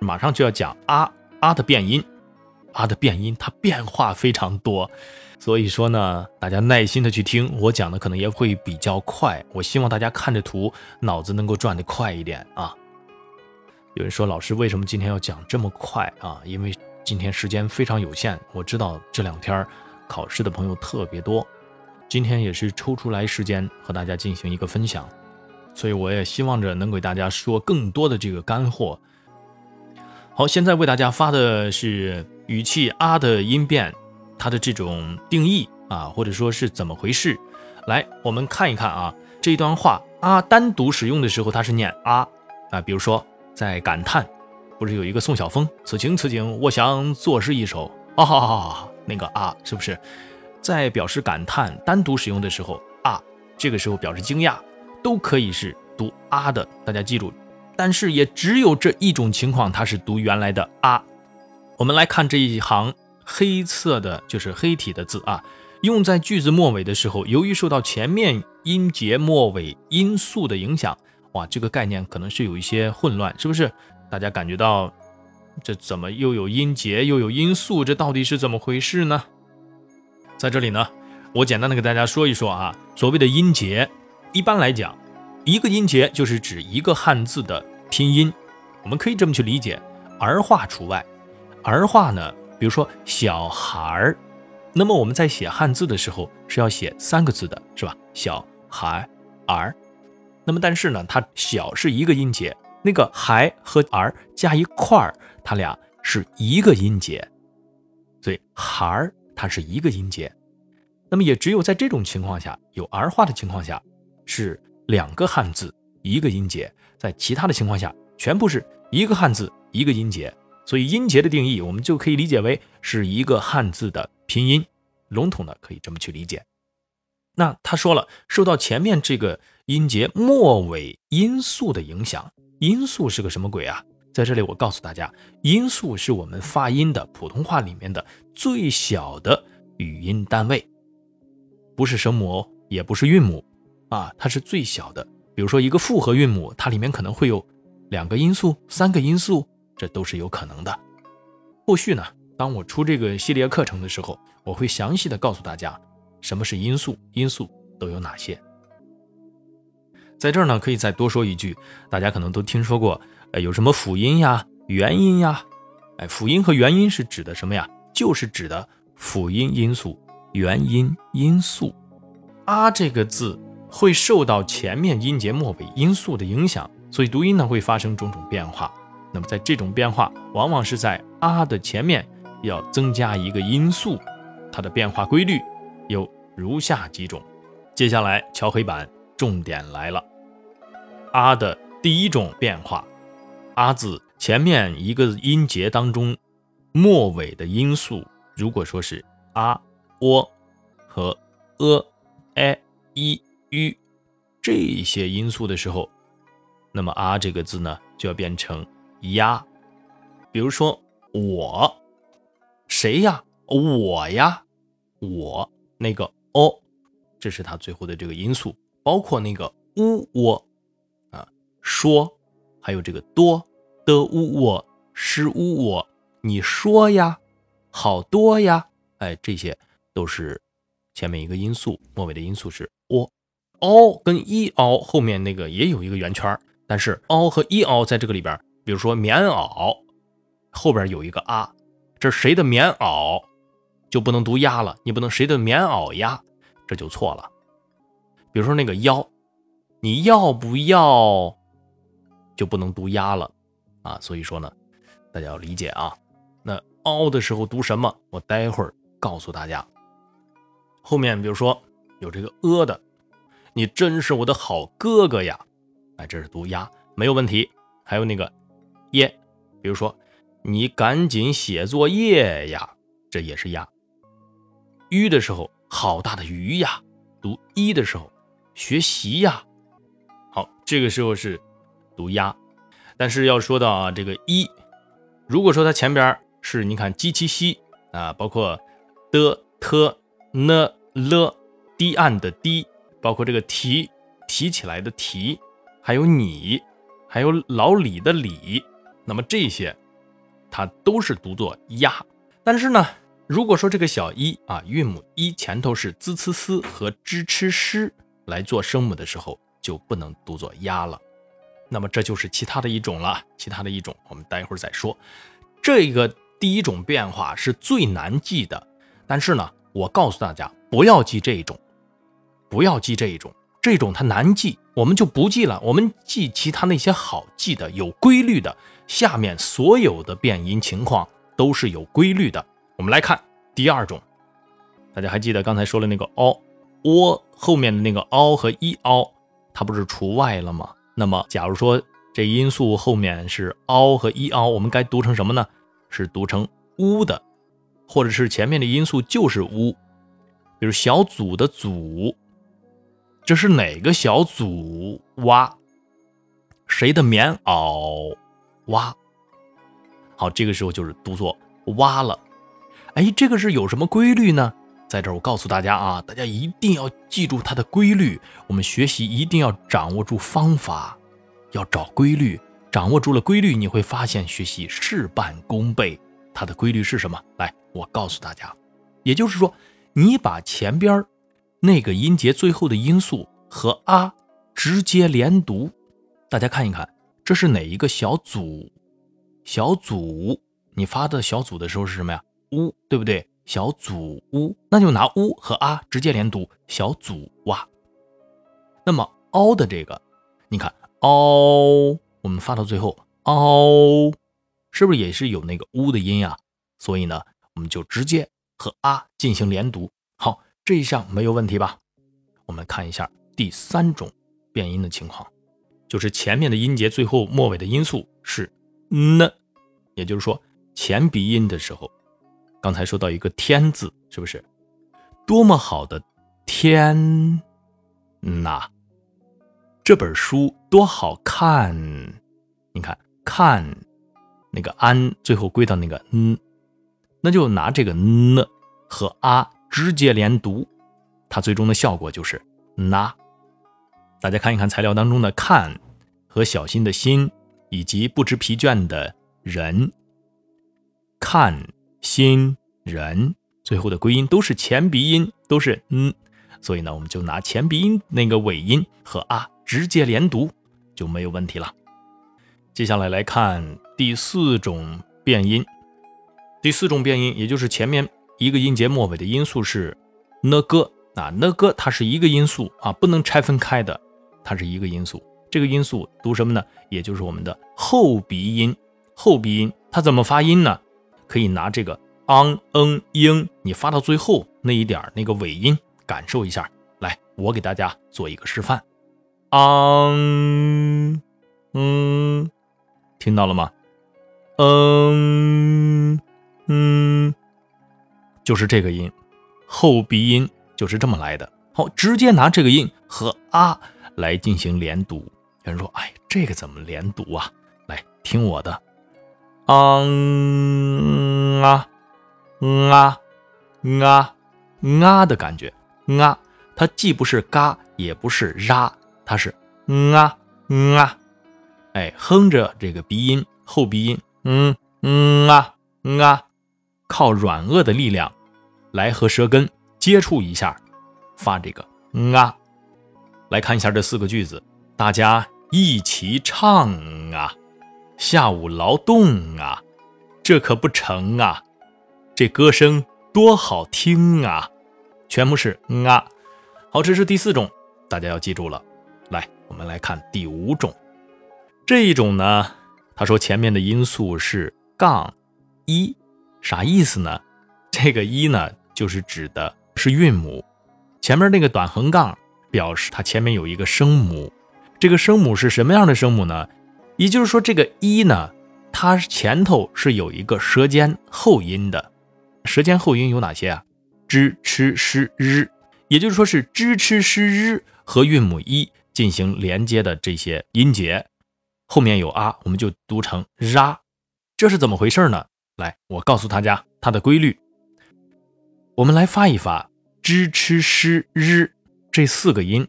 马上就要讲啊啊的变音，啊的变音它变化非常多，所以说呢，大家耐心的去听，我讲的可能也会比较快。我希望大家看着图，脑子能够转得快一点啊。有人说老师为什么今天要讲这么快啊？因为今天时间非常有限，我知道这两天考试的朋友特别多，今天也是抽出来时间和大家进行一个分享，所以我也希望着能给大家说更多的这个干货。好，现在为大家发的是语气啊的音变，它的这种定义啊，或者说是怎么回事？来，我们看一看啊，这一段话啊单独使用的时候它是念啊啊，比如说在感叹，不是有一个宋晓峰，此情此景，我想作诗一首啊，那个啊是不是？在表示感叹单独使用的时候啊，这个时候表示惊讶，都可以是读啊的，大家记住。但是也只有这一种情况，它是读原来的啊。我们来看这一行黑色的，就是黑体的字啊，用在句子末尾的时候，由于受到前面音节末尾音素的影响，哇，这个概念可能是有一些混乱，是不是？大家感觉到这怎么又有音节又有音素，这到底是怎么回事呢？在这里呢，我简单的给大家说一说啊，所谓的音节，一般来讲。一个音节就是指一个汉字的拼音，我们可以这么去理解，儿化除外。儿化呢，比如说小孩儿，那么我们在写汉字的时候是要写三个字的，是吧？小孩儿。那么但是呢，它小是一个音节，那个孩和儿加一块儿，它俩是一个音节，所以孩儿它是一个音节。那么也只有在这种情况下，有儿化的情况下是。两个汉字一个音节，在其他的情况下全部是一个汉字一个音节，所以音节的定义我们就可以理解为是一个汉字的拼音，笼统的可以这么去理解。那他说了，受到前面这个音节末尾音素的影响，音素是个什么鬼啊？在这里我告诉大家，音素是我们发音的普通话里面的最小的语音单位，不是声母哦，也不是韵母。啊，它是最小的。比如说一个复合韵母，它里面可能会有两个音素、三个音素，这都是有可能的。后续呢，当我出这个系列课程的时候，我会详细的告诉大家什么是音素，音素都有哪些。在这儿呢，可以再多说一句，大家可能都听说过，呃，有什么辅音呀、元音呀？哎，辅音和元音是指的什么呀？就是指的辅音音素、元音音素。啊，这个字。会受到前面音节末尾音素的影响，所以读音呢会发生种种变化。那么在这种变化，往往是在啊的前面要增加一个音素，它的变化规律有如下几种。接下来敲黑板，重点来了。啊的第一种变化，啊字前面一个音节当中末尾的音素，如果说是啊、喔和呃、哎、一。于这些因素的时候，那么啊这个字呢就要变成呀。比如说我，谁呀？我呀，我那个哦，这是它最后的这个因素，包括那个呜我啊，说，还有这个多的乌窝，是乌窝，你说呀，好多呀，哎，这些都是前面一个因素，末尾的因素是。凹跟一凹后面那个也有一个圆圈，但是凹和一凹在这个里边，比如说棉袄后边有一个啊，这谁的棉袄就不能读呀了，你不能谁的棉袄呀，这就错了。比如说那个腰，你要不要就不能读呀了啊，所以说呢，大家要理解啊。那凹的时候读什么？我待会儿告诉大家。后面比如说有这个呃的。你真是我的好哥哥呀！哎，这是读呀，没有问题。还有那个耶，比如说你赶紧写作业呀，这也是呀。鱼的时候，好大的鱼呀，读一的时候，学习呀。好，这个时候是读呀。但是要说到啊，这个一，如果说它前边是你看鸡七西啊，包括的、特、呢、了、堤岸的堤。包括这个提提起来的提，还有你，还有老李的李，那么这些它都是读作呀。但是呢，如果说这个小一啊，韵母一前头是 z c s 和 zh ch sh 来做声母的时候，就不能读作呀了。那么这就是其他的一种了，其他的一种，我们待会儿再说。这个第一种变化是最难记的，但是呢，我告诉大家不要记这一种，不要记这一种，这种它难记，我们就不记了，我们记其他那些好记的、有规律的。下面所有的变音情况都是有规律的。我们来看第二种，大家还记得刚才说的那个 o、o 后面的那个 o 和 e、o，它不是除外了吗？那么，假如说这音素后面是凹和一凹，我们该读成什么呢？是读成乌的，或者是前面的音素就是乌，比如小组的组，这是哪个小组？挖，谁的棉袄？挖，好，这个时候就是读作挖了。哎，这个是有什么规律呢？在这儿我告诉大家啊，大家一定要记住它的规律。我们学习一定要掌握住方法，要找规律。掌握住了规律，你会发现学习事半功倍。它的规律是什么？来，我告诉大家。也就是说，你把前边那个音节最后的音素和啊直接连读。大家看一看，这是哪一个小组？小组，你发的小组的时候是什么呀？乌，对不对？小组乌，那就拿乌和啊直接连读，小组哇。那么凹的这个，你看凹，我们发到最后凹，是不是也是有那个乌的音呀？所以呢，我们就直接和啊进行连读。好，这一项没有问题吧？我们看一下第三种变音的情况，就是前面的音节最后末尾的音素是 n，也就是说前鼻音的时候。刚才说到一个“天”字，是不是？多么好的天呐！这本书多好看！你看，看那个“安”最后归到那个“嗯”，那就拿这个“呢”和“啊”直接连读，它最终的效果就是“那”。大家看一看材料当中的“看”和小心的心，以及不知疲倦的人，看。心人最后的归音都是前鼻音，都是嗯，所以呢，我们就拿前鼻音那个尾音和啊直接连读就没有问题了。接下来来看第四种变音，第四种变音也就是前面一个音节末尾的音素是呢个啊呢个，它是一个音素啊，不能拆分开的，它是一个音素。这个音素读什么呢？也就是我们的后鼻音，后鼻音它怎么发音呢？可以拿这个 ang、嗯、ing，你发到最后那一点那个尾音，感受一下。来，我给大家做一个示范。ang，嗯，听到了吗？嗯嗯，就是这个音，后鼻音就是这么来的。好，直接拿这个音和啊来进行连读。有人说，哎，这个怎么连读啊？来听我的。嗯啊，啊，啊，啊的感觉，啊，它既不是嘎，也不是啦它是啊，啊，哎，哼着这个鼻音，后鼻音，嗯，嗯啊，啊，靠软腭的力量来和舌根接触一下，发这个啊。来看一下这四个句子，大家一起唱啊。下午劳动啊，这可不成啊！这歌声多好听啊！全部是啊。好，这是第四种，大家要记住了。来，我们来看第五种。这一种呢，他说前面的音素是杠一，啥意思呢？这个一呢，就是指的是韵母，前面那个短横杠表示它前面有一个声母。这个声母是什么样的声母呢？也就是说，这个一呢，它前头是有一个舌尖后音的。舌尖后音有哪些啊？zh、ch、sh、r，也就是说是 zh、ch、sh、r 和韵母一进行连接的这些音节，后面有啊，我们就读成 ra。这是怎么回事呢？来，我告诉大家它的规律。我们来发一发 zh、ch、sh、r 这四个音，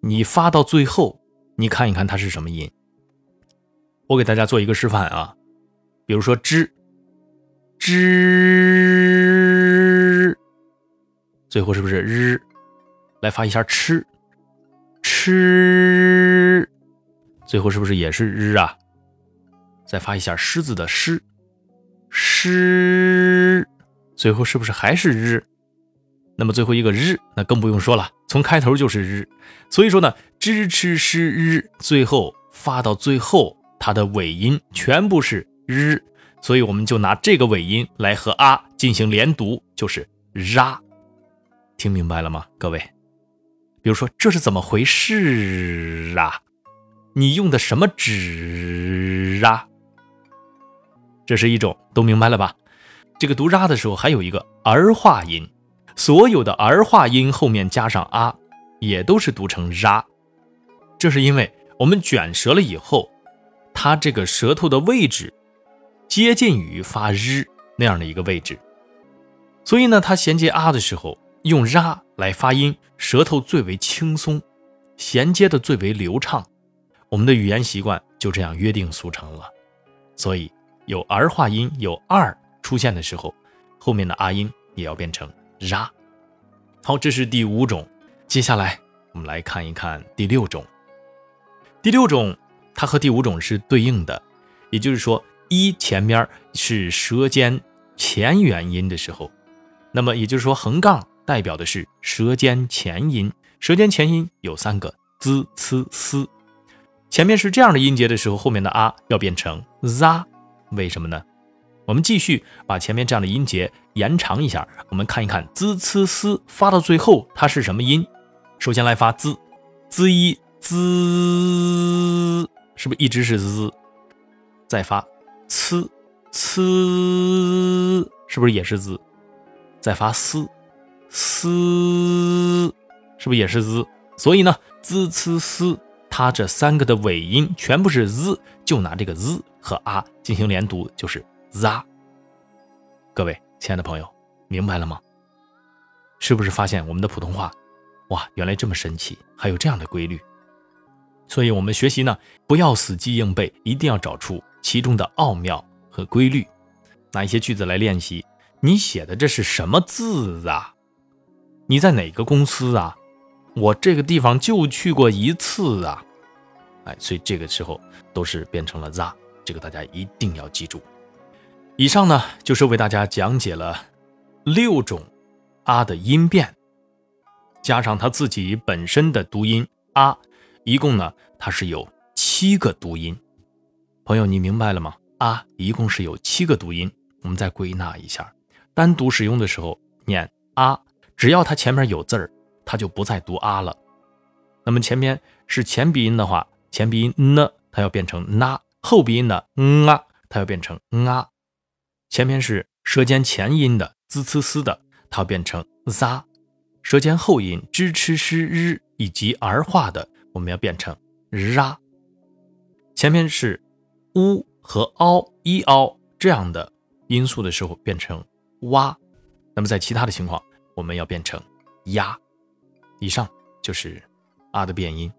你发到最后，你看一看它是什么音。我给大家做一个示范啊，比如说 zh，之，最后是不是日？来发一下吃，吃，最后是不是也是日啊？再发一下狮子的狮，狮，最后是不是还是日？那么最后一个日，那更不用说了，从开头就是日。所以说呢，支吃诗日，最后发到最后，它的尾音全部是日，所以我们就拿这个尾音来和啊进行连读，就是啊。听明白了吗，各位？比如说，这是怎么回事啊？你用的什么纸啊？这是一种，都明白了吧？这个读 r 的时候，还有一个儿化音，所有的儿化音后面加上啊，也都是读成 r。这是因为我们卷舌了以后，它这个舌头的位置接近于发日那样的一个位置，所以呢，它衔接啊的时候。用 r 来发音，舌头最为轻松，衔接的最为流畅。我们的语言习惯就这样约定俗成了。所以有儿化音有二出现的时候，后面的啊音也要变成 r。好，这是第五种。接下来我们来看一看第六种。第六种它和第五种是对应的，也就是说，一前面是舌尖前元音的时候，那么也就是说横杠。代表的是舌尖前音，舌尖前音有三个 z、c、s，前面是这样的音节的时候，后面的啊要变成 za，为什么呢？我们继续把前面这样的音节延长一下，我们看一看 z、c、s 发到最后它是什么音？首先来发 z，z 一 z，是不是一直是 z？再发 c，c，是不是也是 z？再发 s。丝是不是也是 z？所以呢，z、c、s，它这三个的尾音全部是 z，就拿这个 z 和啊进行连读，就是 za。各位亲爱的朋友，明白了吗？是不是发现我们的普通话，哇，原来这么神奇，还有这样的规律？所以我们学习呢，不要死记硬背，一定要找出其中的奥妙和规律。拿一些句子来练习，你写的这是什么字啊？你在哪个公司啊？我这个地方就去过一次啊，哎，所以这个时候都是变成了 za，这个大家一定要记住。以上呢就是为大家讲解了六种啊的音变，加上它自己本身的读音啊，一共呢它是有七个读音。朋友，你明白了吗？啊，一共是有七个读音。我们再归纳一下，单独使用的时候念啊。只要它前面有字儿，它就不再读啊了。那么前面是前鼻音的话，前鼻音呢，它要变成 na；后鼻音的嗯啊，它要变成嗯啊。前面是舌尖前音的 z、c、s 的，它变成 za；舌尖后音 zh、ch、sh、r 以及儿化的，我们要变成 ra。前面是 u 和 ao、i、ao 这样的音素的时候，变成哇。那么在其他的情况。我们要变成“呀”，以上就是“啊”的变音。